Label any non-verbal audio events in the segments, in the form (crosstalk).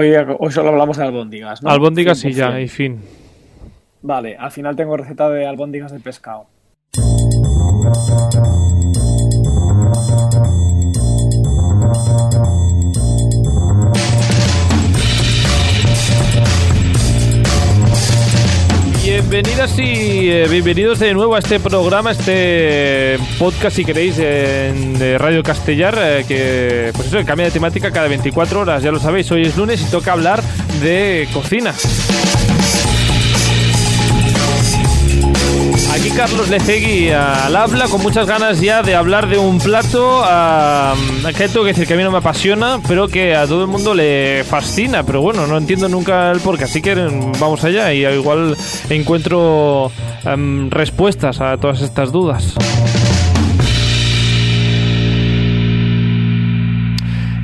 Hoy, hoy solo hablamos de albóndigas, ¿no? Albóndigas y ya, y fin. Vale, al final tengo receta de albóndigas de pescado. Bienvenidas y eh, bienvenidos de nuevo a este programa, este podcast, si queréis, de Radio Castellar, eh, que pues eso, cambia de temática cada 24 horas, ya lo sabéis, hoy es lunes y toca hablar de cocina. Aquí Carlos Lecegui al habla con muchas ganas ya de hablar de un plato que tengo que decir que a mí no me apasiona, pero que a todo el mundo le fascina. Pero bueno, no entiendo nunca el porqué, así que vamos allá y igual encuentro em, respuestas a todas estas dudas.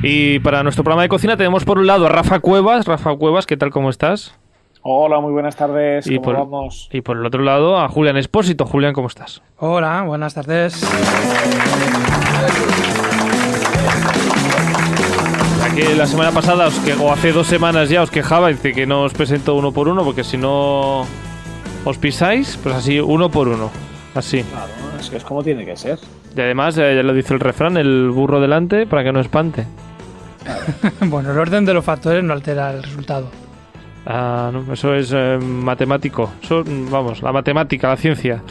Y para nuestro programa de cocina tenemos por un lado a Rafa Cuevas. Rafa Cuevas, ¿qué tal? ¿Cómo estás? Hola, muy buenas tardes. Y ¿Cómo por, vamos? y por el otro lado a Julián Espósito. Julián, ¿cómo estás? Hola, buenas tardes. que la semana pasada, os que, o hace dos semanas ya, os quejaba dice que no os presento uno por uno, porque si no os pisáis, pues así, uno por uno. Así. Claro, es que es como tiene que ser. Y además, eh, ya lo dice el refrán, el burro delante para que no espante. (laughs) bueno, el orden de los factores no altera el resultado. Ah, no, eso es eh, matemático. Eso, vamos, la matemática, la ciencia.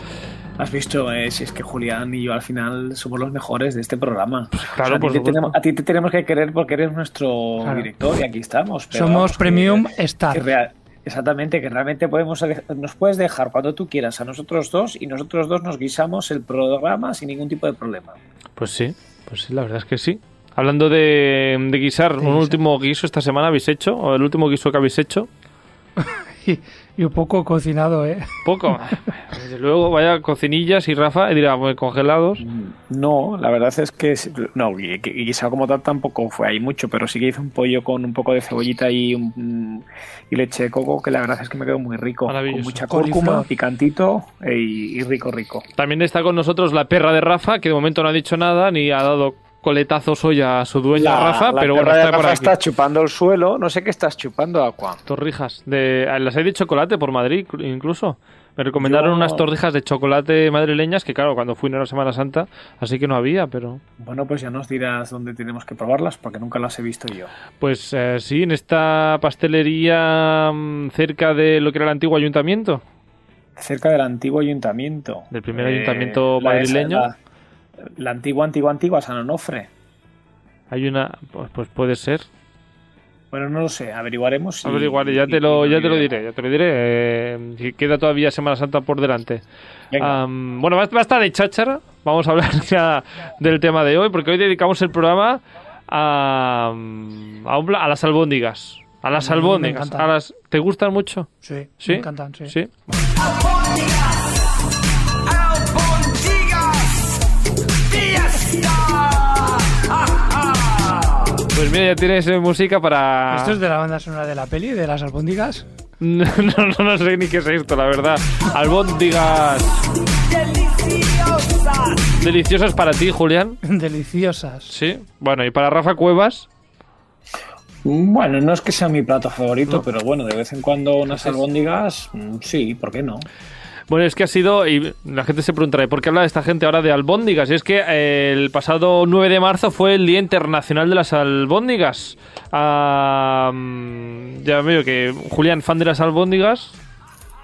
Has visto, eh, si es que Julián y yo al final somos los mejores de este programa. claro, O sea, a, por ti te tenemos, a ti te tenemos que querer porque eres nuestro Claro. director y aquí estamos. pero Somos vamos, Premium que Star. exactamente, que realmente podemos de- nos puedes dejar cuando tú quieras a nosotros dos y nosotros dos nos guisamos el programa sin ningún tipo de problema. Pues sí, pues sí, la verdad es que sí. Hablando de, de guisar, un último guiso esta semana habéis hecho, o el último guiso que habéis hecho. (laughs) Y, y un poco cocinado, ¿eh? Poco. Desde luego, vaya cocinillas y Rafa, y dirá, pues congelados. No, la verdad es que no, guisado como tal tampoco fue ahí mucho, pero sí que hice un pollo con un poco de cebollita y, un- y leche de coco que la verdad es que me quedó muy rico, con mucha cúrcuma, picantito e- y, y rico rico. También está con nosotros la perra de Rafa, que de momento no ha dicho nada, ni ha dado coletazos hoy a su dueña Rafa, la pero bueno, de está por Rafa aquí. está chupando el suelo, no sé qué estás chupando, Aqua. Torrijas. De, las hay de chocolate por Madrid, incluso. Me recomendaron Yo- unas torrijas de chocolate madrileñas que, claro, cuando fui no era Semana Santa, así que no había, pero. Bueno, pues ya nos dirás dónde tenemos que probarlas porque nunca las he visto yo. Pues eh, sí, en esta pastelería mm, cerca de lo que era el antiguo ayuntamiento. Cerca del antiguo ayuntamiento. Del primer ayuntamiento la- madrileño. La, la antigua, antigua, antigua San Onofre. Hay una. Pues, pues puede ser. Bueno, no lo sé, averiguaremos. y- Averiguaré, ya te lo, ya te lo diré, ya te lo diré. eh, que queda todavía Semana Santa por delante. Am, bueno, basta, basta de cháchara. Vamos a hablar ya del tema de hoy, porque hoy dedicamos el programa a, a, un a las albóndigas. A las albóndigas. encantan. A las, ¿Te gustan mucho? Sí, ¿Sí? me encantan, sí. Sí. Mira, ya tienes eh, música para... ¿Esto es de la banda sonora de la peli, de las albóndigas? (laughs) No, no, no sé ni qué es esto, la verdad. Albóndigas. Deliciosas para ti, Julián. (laughs) Deliciosas. Sí. Bueno, y para Rafa Cuevas. Bueno, no es que sea mi plato favorito, pero bueno, de vez en cuando unas albóndigas, mm, sí, ¿por qué no? Bueno, es que ha sido, y la gente se preguntará, ¿por qué habla esta gente ahora de albóndigas? Y es que eh, el pasado 9 de marzo fue el Día Internacional de las Albóndigas. Ah, mm, ya veo que Julián, fan de las albóndigas.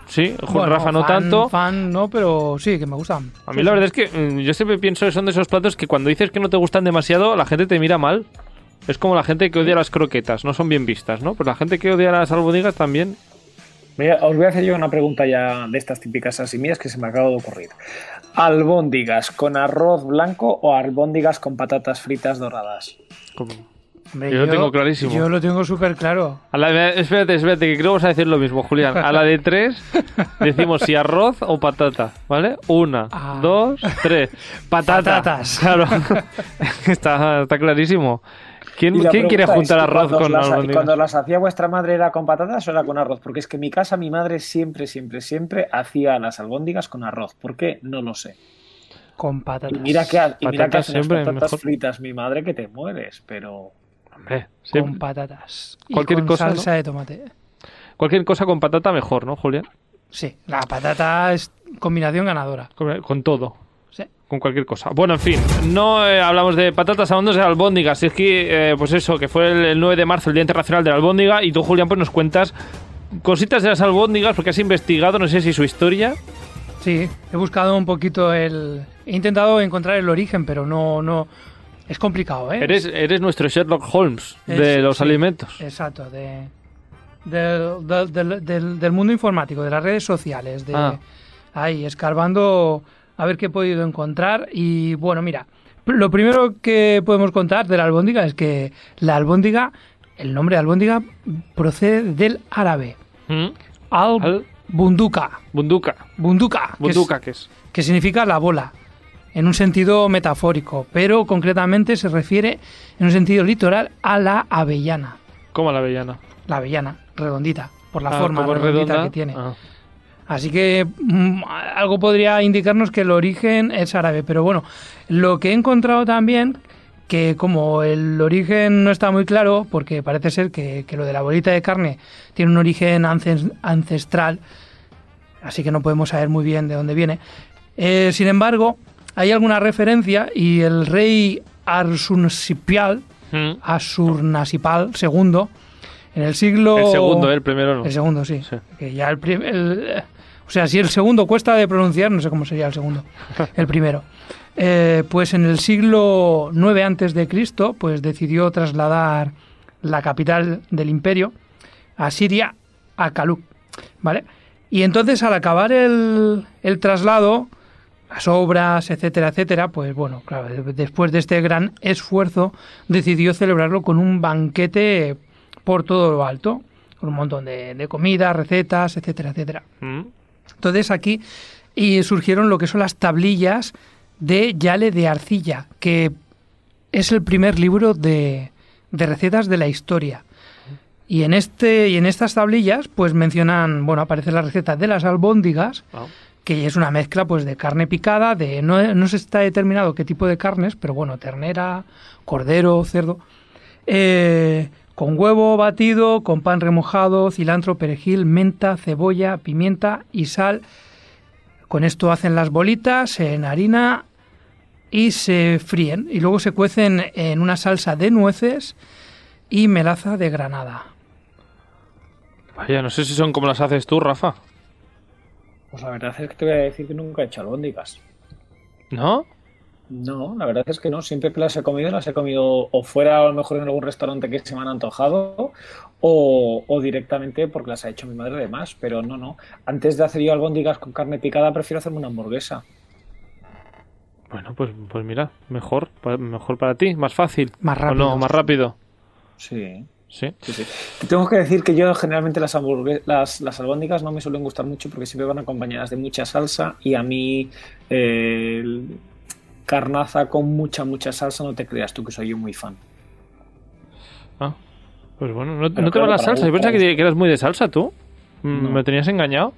Sí, Bueno, Rafa no fan- tanto. Fan no, pero sí, que me gustan. A mí la verdad es que mm, yo siempre pienso que son de esos platos que cuando dices que no te gustan demasiado, la gente te mira mal. Es como la gente que odia las croquetas, no son bien vistas, ¿no? Pero la gente que odia las albóndigas también. Os voy a hacer yo una pregunta ya de estas típicas así mías que se me acaba de ocurrir. ¿Albóndigas con arroz blanco o albóndigas con patatas fritas doradas? Hombre, yo lo tengo clarísimo. Yo lo tengo súper claro. A la- espérate, espérate, que creo que vamos a decir lo mismo, Julián. A la de tres (laughs) decimos si arroz o patata, ¿vale? Una, Ah. dos, tres. (laughs) Patata. Patatas. Claro. (laughs) está, está clarísimo. ¿Quién, quiere es, juntar ¿y arroz con las, albóndigas? Cuando las hacía vuestra madre era con patatas o era con arroz? Porque es que en mi casa mi madre siempre, siempre, siempre hacía las albóndigas con arroz. ¿Por qué? No lo sé. Con patatas. Y mira que, ha- y mira que Patatas hace unas siempre patatas mejor. fritas mi madre que te mueres, pero... Hombre, sí. con patatas. Y Cualquier con cosa, ¿no? salsa de tomate. Cualquier cosa con patata mejor, ¿no, Julián? Sí, la patata es combinación ganadora. Con, con todo. Con cualquier cosa. Bueno, en fin, no eh, hablamos de patatas, hablamos de albóndigas. Es que, eh, pues eso, que fue el, el 9 de marzo, el Día Internacional de la Albóndiga, y tú, Julián, pues nos cuentas cositas de las albóndigas, porque has investigado, no sé si su historia. Sí, he buscado un poquito el... He intentado encontrar el origen, pero no... no es complicado, ¿eh? Eres, eres nuestro Sherlock Holmes de los sí, alimentos. Exacto, de, del, del- del- del- del mundo informático, de las redes sociales, de Ah. ahí, escarbando a ver qué he podido encontrar. Y bueno, mira, lo primero que podemos contar de la albóndiga es que la albóndiga, el nombre de albóndiga procede del árabe. ¿Mm? Al, Al- bunduka, Bunduka. bunduka, que es- Bunduka, ¿qué es? que significa la bola, en un sentido metafórico, pero concretamente se refiere en un sentido literal a la avellana. Como la avellana. La avellana, redondita, por la Ah, forma redondita redonda. que tiene. Ah. Así que mm, algo podría indicarnos que el origen es árabe, pero bueno, lo que he encontrado también, que como el origen no está muy claro, porque parece ser que, que lo de la bolita de carne tiene un origen ances- ancestral, así que no podemos saber muy bien de dónde viene. Eh, sin embargo, hay alguna referencia y el rey Arsurnasipal, Mm. Asurnasipal II, en el siglo... El segundo, el primero no. El segundo, sí. Sí. Que ya el, prim- el- o sea, si el segundo cuesta de pronunciar, no sé cómo sería el segundo. El primero. Eh, pues en el siglo 9 antes de Cristo, pues decidió trasladar la capital del imperio a Siria, a Kaluk, ¿vale? Y entonces al acabar el, el traslado, las obras, etcétera, etcétera, pues bueno, claro, de- después de este gran esfuerzo, decidió celebrarlo con un banquete por todo lo alto, con un montón de, de comida, recetas, etcétera, etcétera. Mm. Entonces aquí y surgieron lo que son las tablillas de Yale de Arcilla, que es el primer libro de, de recetas de la historia. Y en este y en estas tablillas, pues mencionan, bueno, aparece la receta de las albóndigas, que es una mezcla pues de carne picada, de no, no se está determinado qué tipo de carnes, pero bueno, ternera, cordero, cerdo, eh, con huevo batido, con pan remojado, cilantro, perejil, menta, cebolla, pimienta y sal. Con esto hacen las bolitas en harina y se fríen y luego se cuecen en una salsa de nueces y melaza de granada. Vaya, no sé si son como las haces tú, Rafa. Pues la verdad es que te voy a decir que nunca he hecho albóndigas. ¿No? No, la verdad es que no. Siempre que las he comido, las he comido o fuera a lo mejor en algún restaurante que se me han antojado o, o directamente porque las ha hecho mi madre de más. Pero no, no. Antes de hacer yo albóndigas con carne picada, prefiero hacerme una hamburguesa. Bueno, pues, pues mira, mejor, mejor para ti, más fácil. Más ¿O rápido. no, más rápido. Sí. Sí. Sí, sí. Te Tengo que decir que yo generalmente las, las, las albóndigas no me suelen gustar mucho porque siempre van acompañadas de mucha salsa y a mí eh, el carnaza con mucha, mucha salsa no te creas tú que soy yo muy fan. Ah, pues bueno, no, te va claro, la para salsa. Yo pensaba que, que eras muy de salsa tú. Mm, No. ¿Me tenías engañado?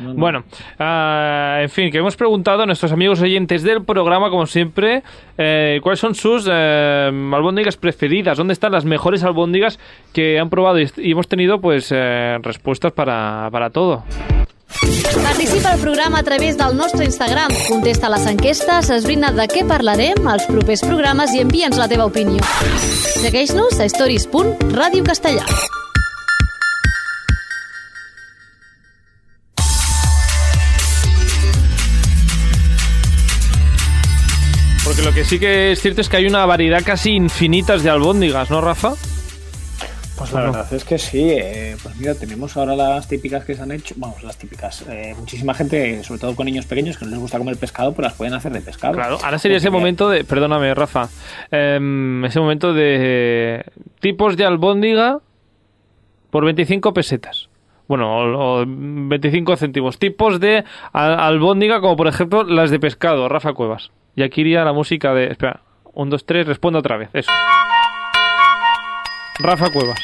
No, no. Bueno, ah, en fin, que hemos preguntado a nuestros amigos oyentes del programa, como siempre, eh, cuáles son sus eh, albóndigas preferidas, dónde están las mejores albóndigas que han probado y, y hemos tenido pues eh, respuestas para, para todo. Participa al programa a través del nostre Instagram. Contesta les enquestes, esbrina de què parlarem als propers programes i envia'ns la teva opinió. Segueix-nos a stories.radiocastellà. Porque lo que sí que es cierto es que hay una variedad casi infinitas de albóndigas, ¿no, Rafa? Pues la verdad es que sí. eh, pues mira, tenemos ahora las típicas que se han hecho. Vamos, las típicas. eh, muchísima gente, sobre todo con niños pequeños, que no les gusta comer pescado, pues las pueden hacer de pescado. Claro, ahora sería ese momento de. Perdóname, Rafa. em, ese momento de. Tipos de albóndiga por 25 pesetas. Bueno, o, o 25 céntimos. Tipos de al- albóndiga, como por ejemplo las de pescado, Rafa Cuevas. Y aquí iría la música de. Espera, un, dos, tres, responde otra vez. Eso. Rafa Cuevas.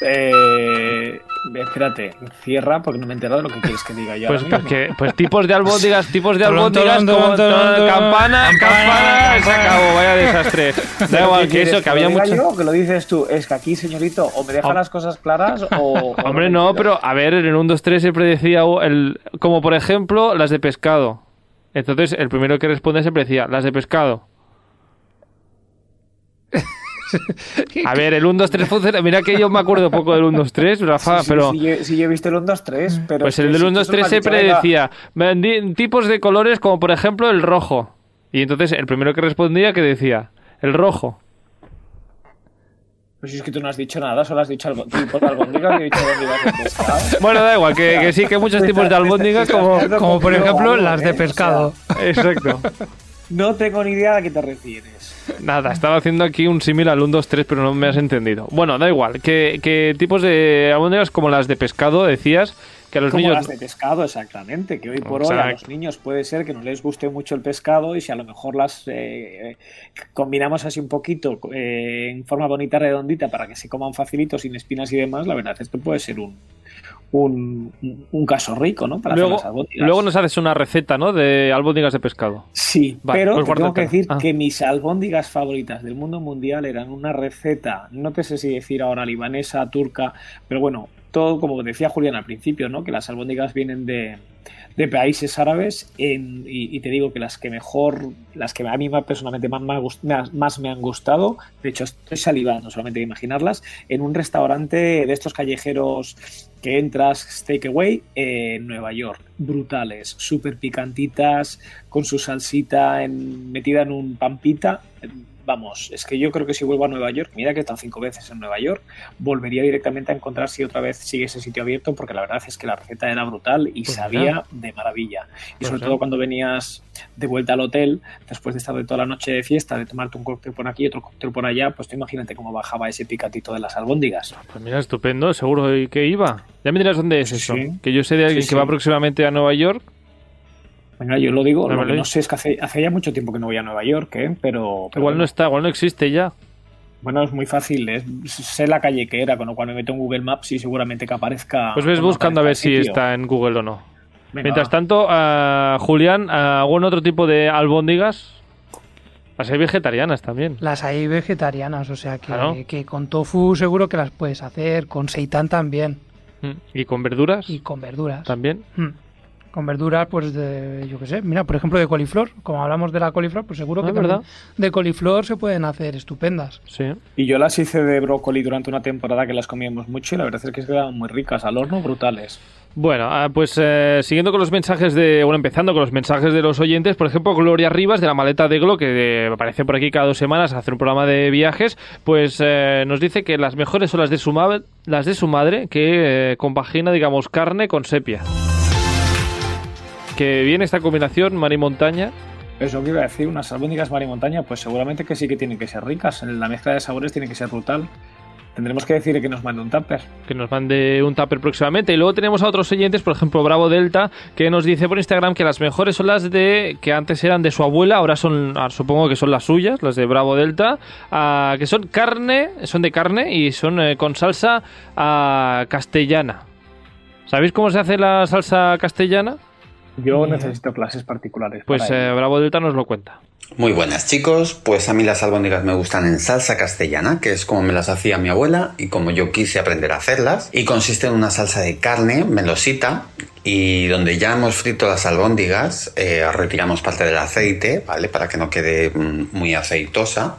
Eh, Espérate, cierra porque no me he enterado de lo que quieres que diga yo. Pues, pues, que- pues tipos de albóndigas, (laughs) tipos de albóndigas, como campana, Campana, se acabó, vaya desastre. (laughs) Da igual ¿Qué que eso, que había mucho. yo que lo dices tú? Es que aquí, señorito, o me deja las cosas claras o... (laughs) Hombre, no, pero a ver, en el 1, 2, 3 siempre decía el, como por ejemplo las de pescado. Entonces el primero que responde siempre decía las de pescado. (laughs) A ver, el 1, 2, 3 funciona. Mira que yo me acuerdo poco del 1, 2, 3, Rafa, Sí, sí, pero. sí, yo, sí, yo he visto el 1, 2, 3, pero... Pues es el que del si 1, tú 2, solo 3 has dicho, siempre decía "Vendi- tipos de colores como por ejemplo el rojo. Y entonces el primero que respondía que decía el rojo. Pues si es que tú no has dicho nada, solo has dicho tipo de albóndigas y he dicho de pescado. (laughs) Bueno, da igual, que, que sí, que hay muchos tipos de albóndigas como... Como por ejemplo las de pescado. (laughs) Exacto. No tengo ni idea a qué te refieres. Nada, estaba haciendo aquí un símil al 1, 2, 3, pero no me has entendido. Bueno, da igual, que, que tipos de albóndigas como las de pescado decías que a los Como niños... las de pescado, exactamente. Que hoy por hoy a los niños puede ser que no les guste mucho el pescado y si a lo mejor las eh, combinamos así un poquito eh, en forma bonita, redondita, para que se coman facilito, sin espinas y demás, la verdad es que puede ser un, un, un caso rico, ¿no? Para Luego, hacer las albóndigas. luego nos haces una receta, ¿no? De albóndigas de pescado. Sí, Vale, pero pues te tengo que decir Ah. que mis albóndigas favoritas del mundo mundial eran una receta, no te sé si decir ahora libanesa, turca, pero bueno, todo como decía Julián al principio, ¿no? Que las albóndigas vienen de, países árabes y, te digo que las que mejor, las que a mí personalmente más me han gustado, de hecho estoy salivando solamente de imaginarlas, en un restaurante de estos callejeros que entras takeaway en Nueva York. Brutales, súper picantitas, con su salsita en- metida en un pampita. Vamos, es que yo creo que si vuelvo a Nueva York, mira que he estado cinco veces en Nueva York, volvería directamente a encontrar si otra vez sigue ese sitio abierto, porque la verdad es que la receta era brutal y Pues sabía de maravilla. Y Pues sobre todo cuando venías de vuelta al hotel, después de estar de toda la noche de fiesta, de tomarte un cóctel por aquí y otro cóctel por allá, pues tú imagínate cómo bajaba ese picatito de las albóndigas. Pues mira, estupendo, seguro que iba. Ya me dirás dónde es eso. sí. Que yo sé de alguien Sí, que va próximamente a Nueva York. Venga, yo lo digo, No, lo que vale. no sé es que hace, hace ya mucho tiempo que no voy a Nueva York, ¿eh? pero, pero Igual no bueno. está, igual no existe ya. Bueno, es muy fácil, es- sé la calle que era, con lo cual me meto en Google Maps y seguramente que aparezca. Pues ves buscando a ver si está en Google o no. Venga, Mientras va. tanto, ah, Julián, ah, ¿algún otro tipo de albóndigas? Las hay vegetarianas también. Las hay vegetarianas, o sea que, Claro. que con tofu seguro que las puedes hacer, con seitán también Mm. ¿Y con verduras? y con verduras. También. Mm. Con verduras, pues de, yo qué sé, mira, por ejemplo de coliflor, como hablamos de la coliflor, pues seguro Ah, que ¿verdad? también de coliflor se pueden hacer estupendas. Sí. Y yo las hice de brócoli durante una temporada que las comíamos mucho y la verdad es que quedaban muy ricas, al horno brutales. Bueno, ah, pues eh, siguiendo con los mensajes de. Bueno, empezando con los mensajes de los oyentes, por ejemplo, Gloria Rivas de la maleta de Glo, que eh, aparece por aquí cada dos semanas a hacer un programa de viajes, pues eh, nos dice que las mejores son las de su, ma- las de su madre, que eh, compagina, digamos, carne con sepia. Que bien esta combinación, mar y montaña. Eso que iba a decir, unas albóndigas mar y montaña, pues seguramente que sí que tienen que ser ricas. La mezcla de sabores tiene que ser brutal. Tendremos que decirle que nos mande un tupper. que nos mande un tupper próximamente. Y luego tenemos a otros oyentes, por ejemplo, Bravo Delta, que nos dice por Instagram que las mejores son las de que antes eran de su abuela, ahora son, ah, supongo que son las suyas, las de Bravo Delta, ah, que son carne, son de carne y son eh, con salsa ah, castellana. ¿Sabéis cómo se hace la salsa castellana? Yo Bien. necesito clases particulares. Pues eh, Bravo Delta nos lo cuenta. Muy buenas chicos, pues a mí las albóndigas me gustan en salsa castellana, que es como me las hacía mi abuela y como yo quise aprender a hacerlas. Y consiste en una salsa de carne melosita y donde ya hemos frito las albóndigas, eh, retiramos parte del aceite, ¿vale? Para que no quede mm, muy aceitosa.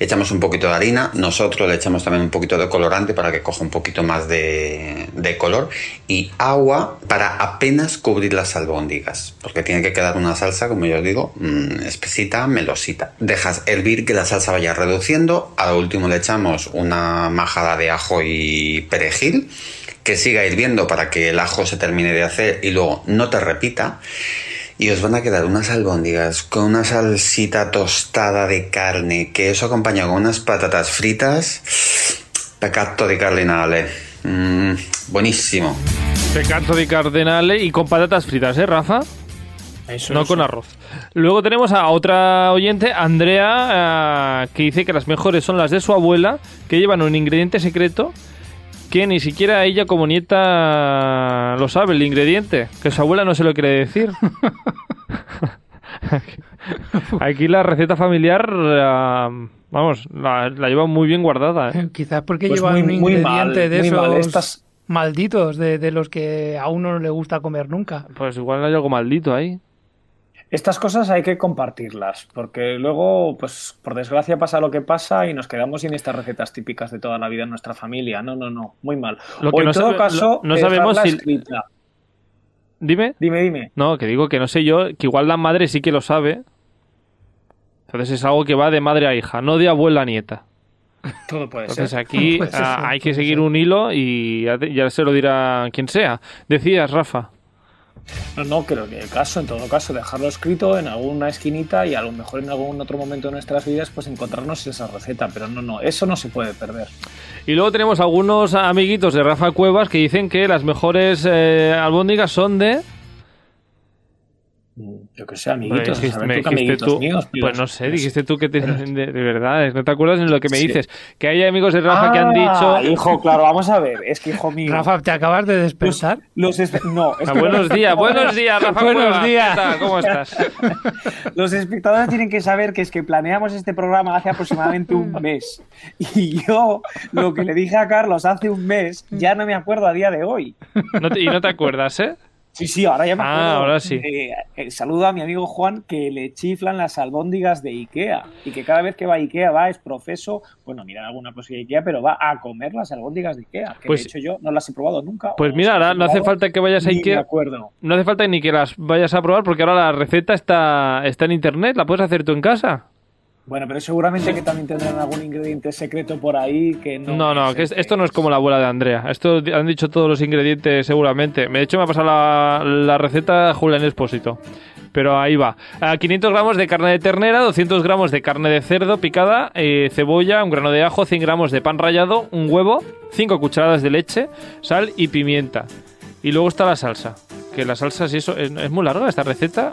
Echamos un poquito de harina, nosotros le echamos también un poquito de colorante para que coja un poquito más de, de color y agua para apenas cubrir las albóndigas, porque tiene que quedar una salsa, como yo os digo, mm, melosita. Dejas hervir que la salsa vaya reduciendo, a lo último le echamos una majada de ajo y perejil, que siga hirviendo para que el ajo se termine de hacer y luego no te repita. Y os van a quedar unas albóndigas con una salsita tostada de carne, que eso acompañado con unas patatas fritas. Peccato di carlinale. Mm, buenísimo. Pecato di cardenale y con patatas fritas, ¿eh, Rafa? Eso, no eso. con arroz. Luego tenemos a otra oyente, Andrea, eh, que dice que las mejores son las de su abuela, que llevan un ingrediente secreto que ni siquiera ella como nieta lo sabe, el ingrediente, que su abuela no se lo quiere decir. (laughs) Aquí la receta familiar, eh, vamos, la, la lleva muy bien guardada. ¿eh? (laughs) Quizás porque Pues lleva muy- un ingrediente mal, de esos mal. Estas- malditos, de, de los que a uno no le gusta comer nunca. Pues igual hay algo maldito ahí. Estas cosas hay que compartirlas, porque luego, pues por desgracia pasa lo que pasa y nos quedamos sin estas recetas típicas de toda la vida en nuestra familia. No, no, no, muy mal. Lo o que en no todo sabe- caso, no sabemos si- escrita. Dime. Dime, dime. No, que digo que no sé yo, que igual la madre sí que lo sabe. Entonces es algo que va de madre a hija, no de abuela a nieta. Todo puede Entonces ser. aquí Puede ser, hay que seguir ser. un hilo y ya, te- ya se lo dirá quien sea. Decías, Rafa. No, no, creo que el caso, en todo caso, dejarlo escrito en alguna esquinita y a lo mejor en algún otro momento de nuestras vidas, pues encontrarnos esa receta. Pero no, no, eso no se puede perder. Y luego tenemos algunos amiguitos de Rafa Cuevas que dicen que las mejores eh, albóndigas son de... Yo que sé, amiguitos, Dijiste- a saber me tú amiguitos tú- míos. pues no sé, dijiste tú que te- de, de verdad, no te acuerdas ni lo que me Sí. dices. Que hay amigos de Rafa que han Ah, dicho... hijo, claro, vamos a ver, es que hijo mío. Rafa, ¿te acabas de despertar? Los espe- no, es Ah, que- buenos días, buenos días, Rafa Buenos días. ¿Cómo estás? (laughs) Los espectadores tienen que saber que es que planeamos este programa hace aproximadamente un (laughs) mes. Y yo lo que le dije a Carlos hace un mes ya no me acuerdo a día de hoy. No te- y no te acuerdas, ¿eh? Sí, sí, ahora ya me Ah, acuerdo. ahora sí. Eh, eh, saludo a mi amigo Juan que le chiflan las albóndigas de Ikea y que cada vez que va a Ikea va, es profeso, bueno, mira alguna cosilla de Ikea, pero va a comer las albóndigas de Ikea, que Pues- de hecho yo no las he probado nunca. Pues mira, ahora no hace falta que vayas a me Ikea. acuerdo. No hace falta ni que las vayas a probar porque ahora la receta está, está en internet, la puedes hacer tú en casa. Bueno, pero seguramente que también tendrán algún ingrediente secreto por ahí que no. No, no, que es- esto no es como la abuela de Andrea. Esto han dicho todos los ingredientes seguramente. De hecho, me ha pasado la, la receta Julián Espósito. Pero ahí va. A 500 gramos de carne de ternera, 200 gramos de carne de cerdo picada, eh, cebolla, un grano de ajo, 100 gramos de pan rallado, un huevo, 5 cucharadas de leche, sal y pimienta. Y luego está la salsa. Que la salsa, si eso, es, es muy larga esta receta.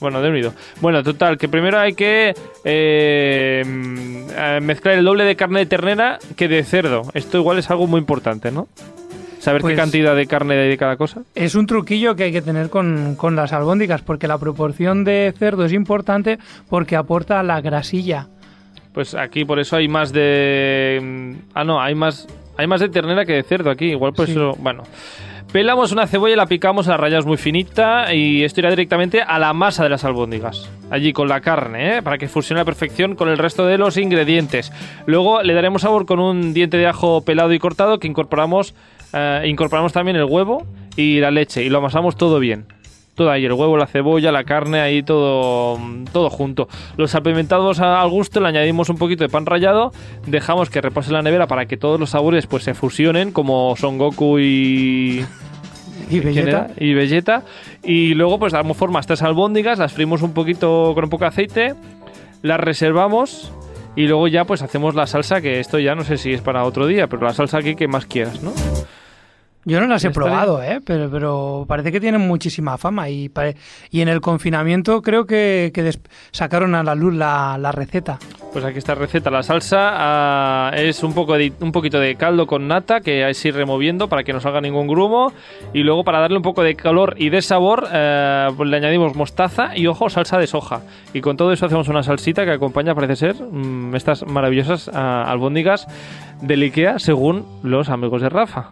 Bueno, de unido. Bueno, total, que primero hay que eh, mm, mezclar el doble de carne de ternera que de cerdo. Esto igual es algo muy importante, ¿no? Saber Pues- qué cantidad de carne hay de cada cosa. Es un truquillo que hay que tener con, con las albóndigas, porque la proporción de cerdo es importante porque aporta la grasilla. Pues aquí por eso hay más de... mm, Ah, no, hay más... Hay más de ternera que de cerdo aquí. Igual por Sí. eso... Bueno. Pelamos una cebolla y la picamos, la rayamos muy finita y esto irá directamente a la masa de las albóndigas. Allí con la carne, ¿eh? para que fusione a la perfección con el resto de los ingredientes. Luego le daremos sabor con un diente de ajo pelado y cortado que incorporamos, eh, incorporamos también el huevo y la leche y lo amasamos todo bien. Todo ahí, el huevo, la cebolla, la carne, ahí todo, todo junto. Los apimentados a- al gusto, le añadimos un poquito de pan rallado, dejamos que repose en la nevera para que todos los sabores pues se fusionen, como Son Goku y... Y ¿quién Vegeta. Y Vegeta. Y luego pues damos forma a estas albóndigas, las frimos un poquito con un poco de aceite, las reservamos y luego ya pues hacemos la salsa, que esto ya no sé si es para otro día, pero la salsa aquí que más quieras, ¿no? Yo no las he probado, ¿eh? pero, pero parece que tienen muchísima fama y, y en el confinamiento creo que, que des- sacaron a la luz la, la receta. Pues aquí está receta. La salsa ah, es un, poco de, un poquito de caldo con nata que hay que ir removiendo para que no salga ningún grumo. Y luego para darle un poco de calor y de sabor eh, pues le añadimos mostaza y ojo, salsa de soja. Y con todo eso hacemos una salsita que acompaña, parece ser, mm, estas maravillosas ah, albóndigas del Ikea según los amigos de Rafa.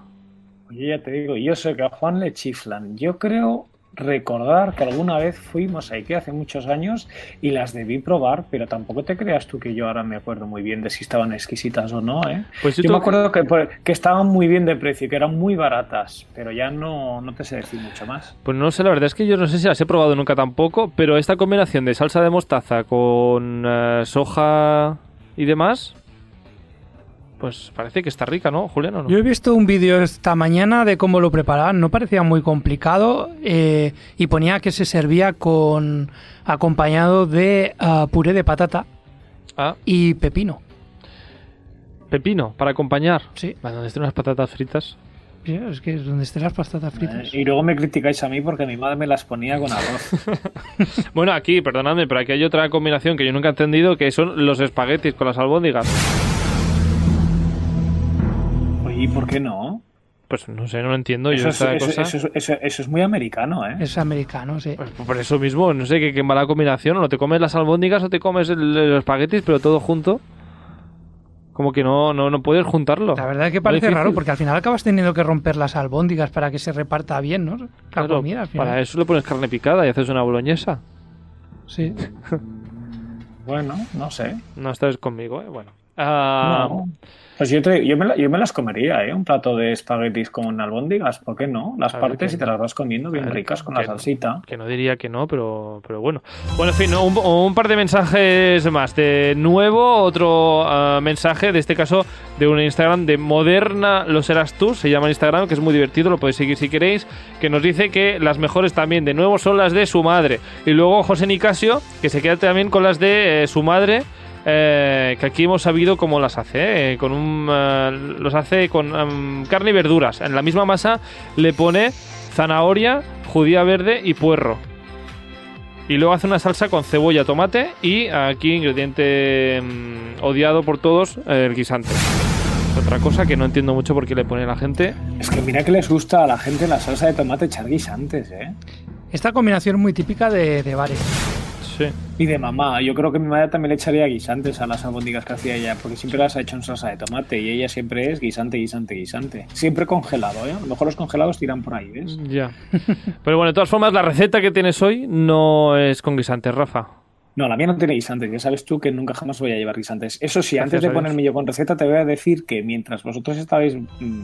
Oye, ya te digo, yo sé que a Juan le chiflan. Yo creo recordar que alguna vez fuimos a Ikea hace muchos años y las debí probar, pero tampoco te creas tú que yo ahora me acuerdo muy bien de si estaban exquisitas o no, ¿eh? Pues yo Yo me acuerdo que, por- que estaban muy bien de precio, que eran muy baratas, pero ya no, no te sé decir mucho más. Pues no sé, la verdad es que yo no sé si las he probado nunca tampoco, pero esta combinación de salsa de mostaza con eh, soja y demás, pues parece que está rica, ¿no, Julián? o no? Yo he visto un vídeo esta mañana de cómo lo preparaban, no parecía muy complicado eh, y ponía que se servía con acompañado de ah, puré de patata Ah, y pepino. pepino, para acompañar. Sí, Va, donde estén unas patatas fritas. sí, es que es donde estén las patatas fritas. Eh, y luego me criticáis a mí porque mi madre me las ponía con arroz. (laughs) Bueno, aquí, perdonadme, pero aquí hay otra combinación que yo nunca he entendido, que son los espaguetis con las albóndigas. ¿Por qué no? Pues no sé, no lo entiendo. Eso yo es, esta eso- cosa- eso es- eso- eso es muy americano, ¿eh? Es americano, sí. Pues por eso mismo, no sé qué, qué mala combinación. O no te comes las albóndigas o te comes el- los espaguetis, pero todo junto. Como que no, no, no puedes juntarlo. La verdad es que parece raro porque al final acabas teniendo que romper las albóndigas para que se reparta bien, ¿no? La Claro, comida al final. para eso le pones carne picada y haces una boloñesa. Sí. (laughs) Bueno, no sé. No estás conmigo, ¿eh? Bueno. Ah, No. Pues yo, te- yo, me la- yo me las comería, ¿eh? Un plato de espaguetis con albóndigas, ¿por qué no? Las partes que- y te las vas comiendo bien ricas con que la salsita. Que no diría que no, pero, pero bueno. Bueno, en fin, un, un par de mensajes más. De nuevo, otro ah, mensaje, de este caso, de un Instagram de Moderna Lo Serás Tú, se llama Instagram, que es muy divertido, lo podéis seguir si queréis, que nos dice que las mejores también, de nuevo, son las de su madre. Y luego José Nicasio, que se queda también con las de eh, su madre. Eh, que aquí hemos sabido cómo las hace, eh, con un, eh, los hace con em, carne y verduras. En la misma masa le pone zanahoria, judía verde y puerro. Y luego hace una salsa con cebolla, tomate y aquí ingrediente mm, odiado por todos, el guisante. Otra cosa que no entiendo mucho por qué le pone la gente. Es que mira que les gusta a la gente la salsa de tomate echar guisantes, ¿eh? Esta combinación es muy típica de, de bares. Sí. Y de mamá, yo creo que mi madre también le echaría guisantes a las albóndigas que hacía ella, porque siempre las ha hecho en salsa de tomate y ella siempre es guisante, guisante, guisante. Siempre congelado, ¿eh? A lo mejor los congelados tiran por ahí, ¿ves? Ya. (laughs) Pero bueno, de todas formas, la receta que tienes hoy no es con guisante, Rafa. No, la mía no tiene guisantes, ya sabes tú que nunca jamás voy a llevar guisantes. Eso sí, Gracias antes de ponerme yo con receta, te voy a decir que mientras vosotros estabais mm,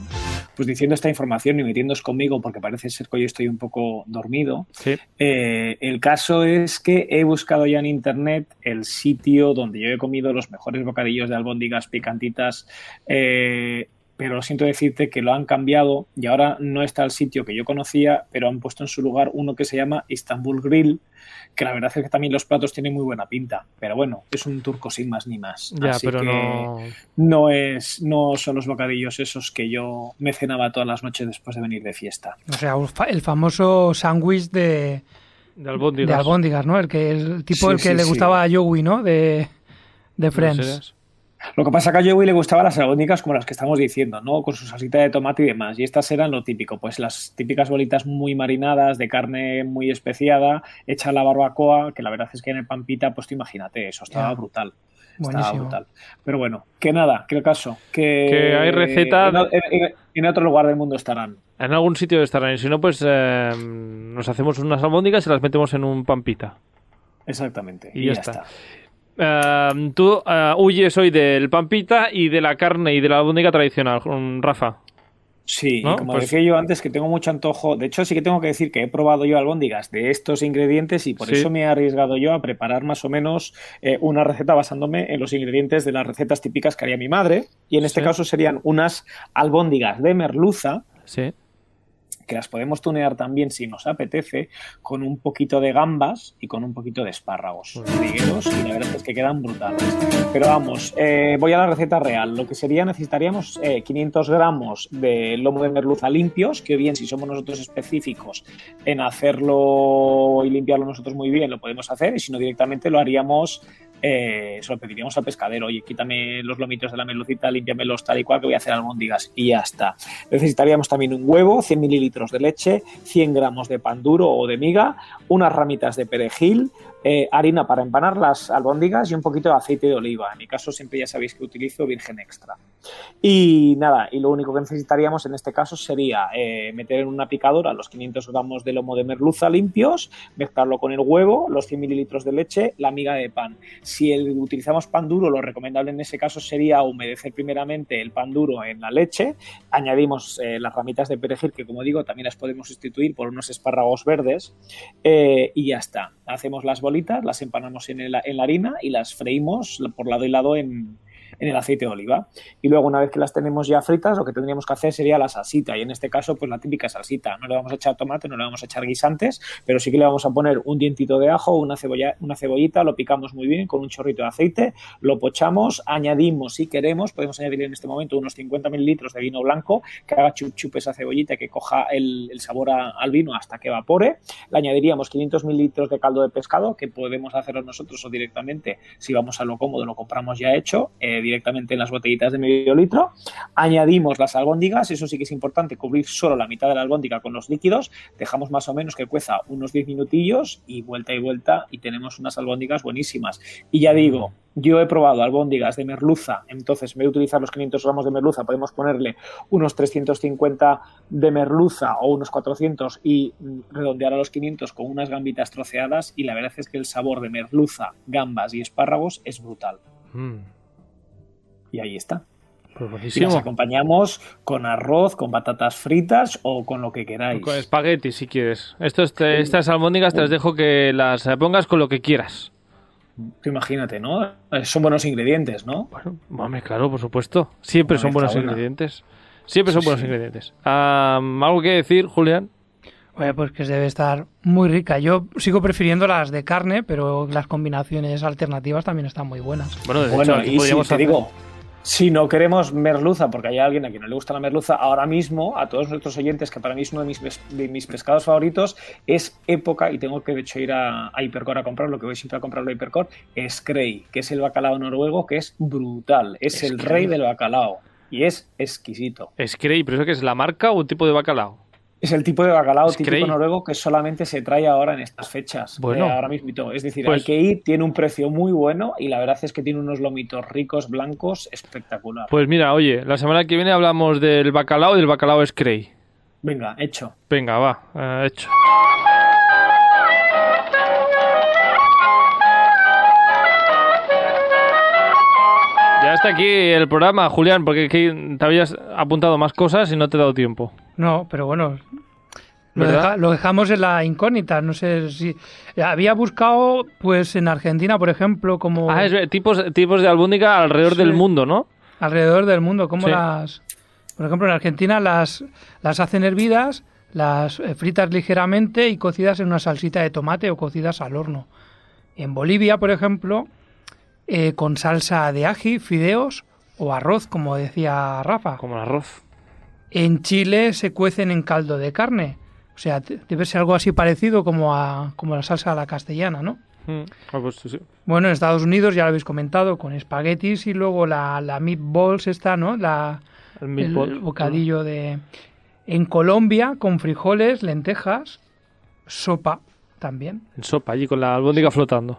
pues diciendo esta información y metiéndoos conmigo, porque parece ser que hoy estoy un poco dormido, Sí. Eh, el caso es que he buscado ya en internet el sitio donde yo he comido los mejores bocadillos de albóndigas picantitas, eh, pero siento decirte que lo han cambiado y ahora no está el sitio que yo conocía, pero han puesto en su lugar uno que se llama Istanbul Grill, que la verdad es que también los platos tienen muy buena pinta, pero bueno, es un turco sin más ni más. Ya, Así pero que no. no es, no son los bocadillos esos que yo me cenaba todas las noches después de venir de fiesta. O sea, el famoso sándwich de, De albóndigas. de albóndigas, ¿no? El que el tipo Sí, el que sí, le sí. gustaba a Joey, ¿no? De, de ¿No Friends. Lo que pasa es que a Joey le gustaban las albóndigas como las que estamos diciendo, ¿no? Con su salsita de tomate y demás. Y estas eran lo típico, pues las típicas bolitas muy marinadas, de carne muy especiada, hecha a la barbacoa, que la verdad es que en el pampita, pues tú imagínate, eso estaba brutal. Estaba Buenísimo. brutal. Pero bueno, que nada, que el caso, que, Que hay receta En, en- en- en otro lugar del mundo estarán. En algún sitio estarán. Y si no, pues eh, nos hacemos unas albóndigas y las metemos en un pampita. Exactamente. Y ya está. Eh, tú eh, huyes hoy del pampita y de la carne y de la albóndiga tradicional, Rafa. Sí, ¿No? y como Pues- decía yo antes, que tengo mucho antojo. De hecho, sí que tengo que decir que he probado yo albóndigas de estos ingredientes y por Sí. eso me he arriesgado yo a preparar más o menos eh, una receta basándome en los ingredientes de las recetas típicas que haría mi madre. Y en este Sí. caso serían unas albóndigas de merluza, Sí. Que las podemos tunear también si nos apetece, con un poquito de gambas y con un poquito de espárragos trigueros y la verdad es que quedan brutales. Pero vamos, eh, voy a la receta real. Lo que sería, necesitaríamos eh, 500 gramos de lomo de merluza limpios, que bien, si somos nosotros específicos en hacerlo y limpiarlo nosotros muy bien, lo podemos hacer, y si no directamente lo haríamos eh, se lo pediríamos al pescadero, oye, quítame los lomitos de la merlucita, límpiamelos tal y cual que voy a hacer albóndigas y ya está. Necesitaríamos también un huevo, 100 mililitros de leche, 100 gramos de pan duro o de miga, unas ramitas de perejil, eh, harina para empanar las albóndigas y un poquito de aceite de oliva. En mi caso siempre ya sabéis que utilizo virgen extra. Y nada, y lo único que necesitaríamos en este caso sería eh, meter en una picadora los 500 gramos de lomo de merluza limpios, mezclarlo con el huevo, los 100 mililitros de leche, la miga de pan. Si utilizamos pan duro, lo recomendable en ese caso sería humedecer primeramente el pan duro en la leche, añadimos eh, las ramitas de perejil, que como digo, también las podemos sustituir por unos espárragos verdes, y ya está. Hacemos las las empanamos en, el- en la harina y las freímos por lado y lado en, en el aceite de oliva. Y luego, una vez que las tenemos ya fritas, lo que tendríamos que hacer sería la salsita. Y en este caso, pues la típica salsita. No le vamos a echar tomate, no le vamos a echar guisantes, pero sí que le vamos a poner un dientito de ajo, una, cebolla, una cebollita, lo picamos muy bien con un chorrito de aceite, lo pochamos, añadimos, si queremos, podemos añadir en este momento unos 50 mililitros de vino blanco, que haga chup chup esa cebollita, que coja el, sabor al vino hasta que evapore. Le añadiríamos 500 mililitros de caldo de pescado, que podemos hacerlo nosotros o directamente, si vamos a lo cómodo, lo compramos ya hecho, eh, directamente en las botellitas de medio litro. Añadimos las albóndigas, eso sí que es importante, cubrir solo la mitad de la albóndiga con los líquidos. Dejamos más o menos que cueza unos 10 minutillos y vuelta y vuelta y tenemos unas albóndigas buenísimas. Y ya digo, yo he probado albóndigas de merluza, entonces en vez de utilizar los 500 gramos de merluza, podemos ponerle unos 350 de merluza o unos 400 y redondear a los 500 con unas gambitas troceadas y la verdad es que el sabor de merluza, gambas y espárragos es brutal. Mm, Y ahí está. pues Y las acompañamos con arroz, con patatas fritas o con lo que queráis. Con espagueti, si quieres. Estos te- estas albóndigas te las dejo que las pongas con lo que quieras. Tú imagínate, ¿no? Eh, Son buenos ingredientes, ¿no? Bueno, hombre, claro, por supuesto. Siempre son buenos buena. ingredientes. Siempre son Sí, buenos sí. ingredientes. Ah, ¿Algo que decir, Julián? Oye, pues que debe estar muy rica. Yo sigo prefiriendo las de carne, pero las combinaciones alternativas también están muy buenas. Bueno, de Bueno, hecho, aquí y si te hacer- digo, si no queremos merluza, porque hay alguien a quien no le gusta la merluza, ahora mismo, a todos nuestros oyentes, que para mí es uno de mis, pes- de mis pescados favoritos, es época, y tengo que de hecho ir a, a Hipercor a comprarlo, que voy siempre a comprarlo a Hipercor, Screy, que es el bacalao noruego, que es brutal, es el rey del bacalao, y es exquisito. Screy, ¿pero eso que es la marca o un tipo de bacalao? Es el tipo de bacalao Screy. típico noruego que solamente se trae ahora en estas fechas. Bueno. eh, ahora mismo. Es decir, Pues- hay que ir, tiene un precio muy bueno y la verdad es que tiene unos lomitos ricos, blancos, espectacular. Pues mira, oye, la semana que viene hablamos del bacalao y del bacalao Screy. Venga, hecho. Venga, va, eh, hecho. Ya está aquí el programa, Julián, porque aquí te habías apuntado más cosas y no te he dado tiempo. No, pero bueno, lo, ¿Verdad? deja- lo dejamos en la incógnita. No sé si. Había buscado, pues en Argentina, por ejemplo, como Ah, es tipos, tipos de albóndiga alrededor Sí. del mundo, ¿no? alrededor del mundo, como Sí. las. Por ejemplo, en Argentina las, las hacen hervidas, las eh, fritas ligeramente y cocidas en una salsita de tomate o cocidas al horno. En Bolivia, por ejemplo, eh, con salsa de ají, fideos o arroz, como decía Rafa. Como el arroz. En Chile se cuecen en caldo de carne. O sea, debe ser algo así parecido como, a, como la salsa a la castellana, ¿no? Mm, ah, pues sí, sí. Bueno, en Estados Unidos ya lo habéis comentado, con espaguetis y luego la, la meatballs esta, ¿no? La, El el meatball. bocadillo de... En Colombia, con frijoles, lentejas, sopa también. En sopa, allí con la albóndiga flotando.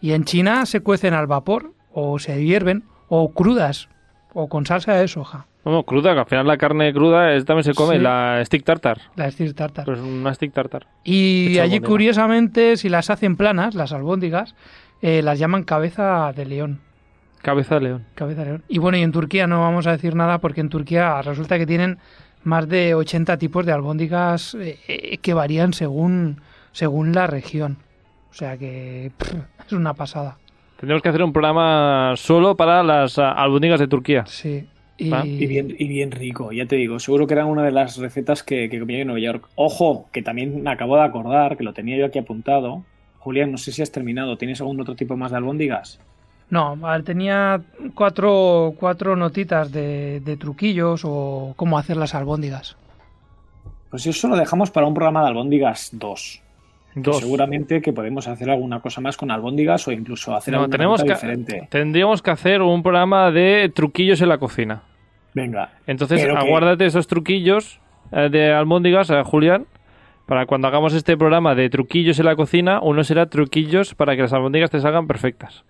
Y en China se cuecen al vapor, o se hierven, o crudas, o con salsa de soja. No, cruda, que al final la carne cruda es- también se come, Sí. la stick tartar. La stick tartar. Pues una stick tartar. Y allí, albóndiga. curiosamente, si las hacen planas, las albóndigas, eh, las llaman cabeza de león. Cabeza de león. Cabeza de león. Y bueno, y en Turquía no vamos a decir nada porque en Turquía resulta que tienen más de 80 tipos de albóndigas eh, eh, que varían según, según la región. O sea que pff, es una pasada. Tendremos que hacer un programa solo para las ah, albóndigas de Turquía. Sí. Y, Y bien, y bien rico, ya te digo. Seguro que era una de las recetas que, que comía en Nueva York. Ojo, que también me acabo de acordar, que lo tenía yo aquí apuntado. Julián, no sé si has terminado. ¿Tienes algún otro tipo más de albóndigas? No, tenía cuatro, cuatro notitas de, de truquillos o cómo hacer las albóndigas. Pues eso lo dejamos para un programa de albóndigas 2. Dos. Seguramente que podemos hacer alguna cosa más con albóndigas o incluso hacer No, alguna tenemos que, diferente. tendríamos que hacer un programa de truquillos en la cocina. Venga, Entonces, Pero que- aguárdate esos truquillos eh, de albóndigas, eh, Julián, para cuando hagamos este programa de truquillos en la cocina, uno será truquillos para que las albóndigas te salgan perfectas.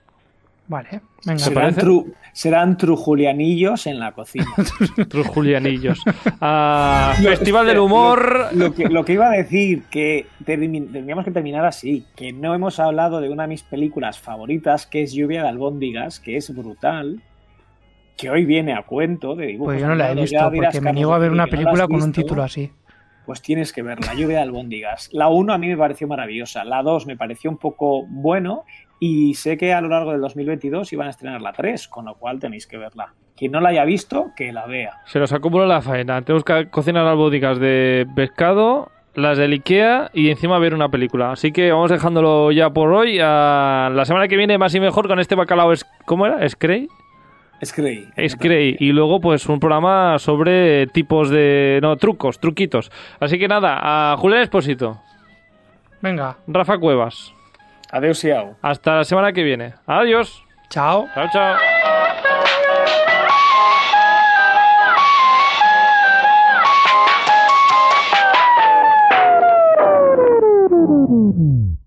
Vale, venga. ¿Se serán, parece? tru- serán trujulianillos en la cocina. (laughs) Trus Julianillos. Ah, (laughs) No, Festival del Humor. Lo, lo que, lo que iba a decir, que tendríamos que terminar así, que no hemos hablado de una de mis películas favoritas, que es Lluvia de albóndigas, que es brutal, que hoy viene a cuento de dibujos. Pues yo no la he visto porque me niego a ver una no película con un título así. Pues tienes que verla, Lluvia de albóndigas. La 1 a mí me pareció maravillosa, la 2 me pareció un poco bueno y sé que a lo largo del 2022 iban a estrenar la 3, con lo cual tenéis que verla. Quien no la haya visto, que la vea. Se nos acumula la faena. Tenemos que cocinar albóndigas de pescado, las del Ikea y encima ver una película. Así que vamos dejándolo ya por hoy. A la semana que viene más y mejor con este bacalao. Es, ¿Cómo era? ¿Screy? Screy. Screy. Y luego pues un programa sobre tipos de... No, trucos, truquitos. Así que nada, a Julián Espósito, Venga, Rafa Cuevas. Adiós y. Hasta la semana que viene. Adiós. Chao. Chao, chao. (laughs)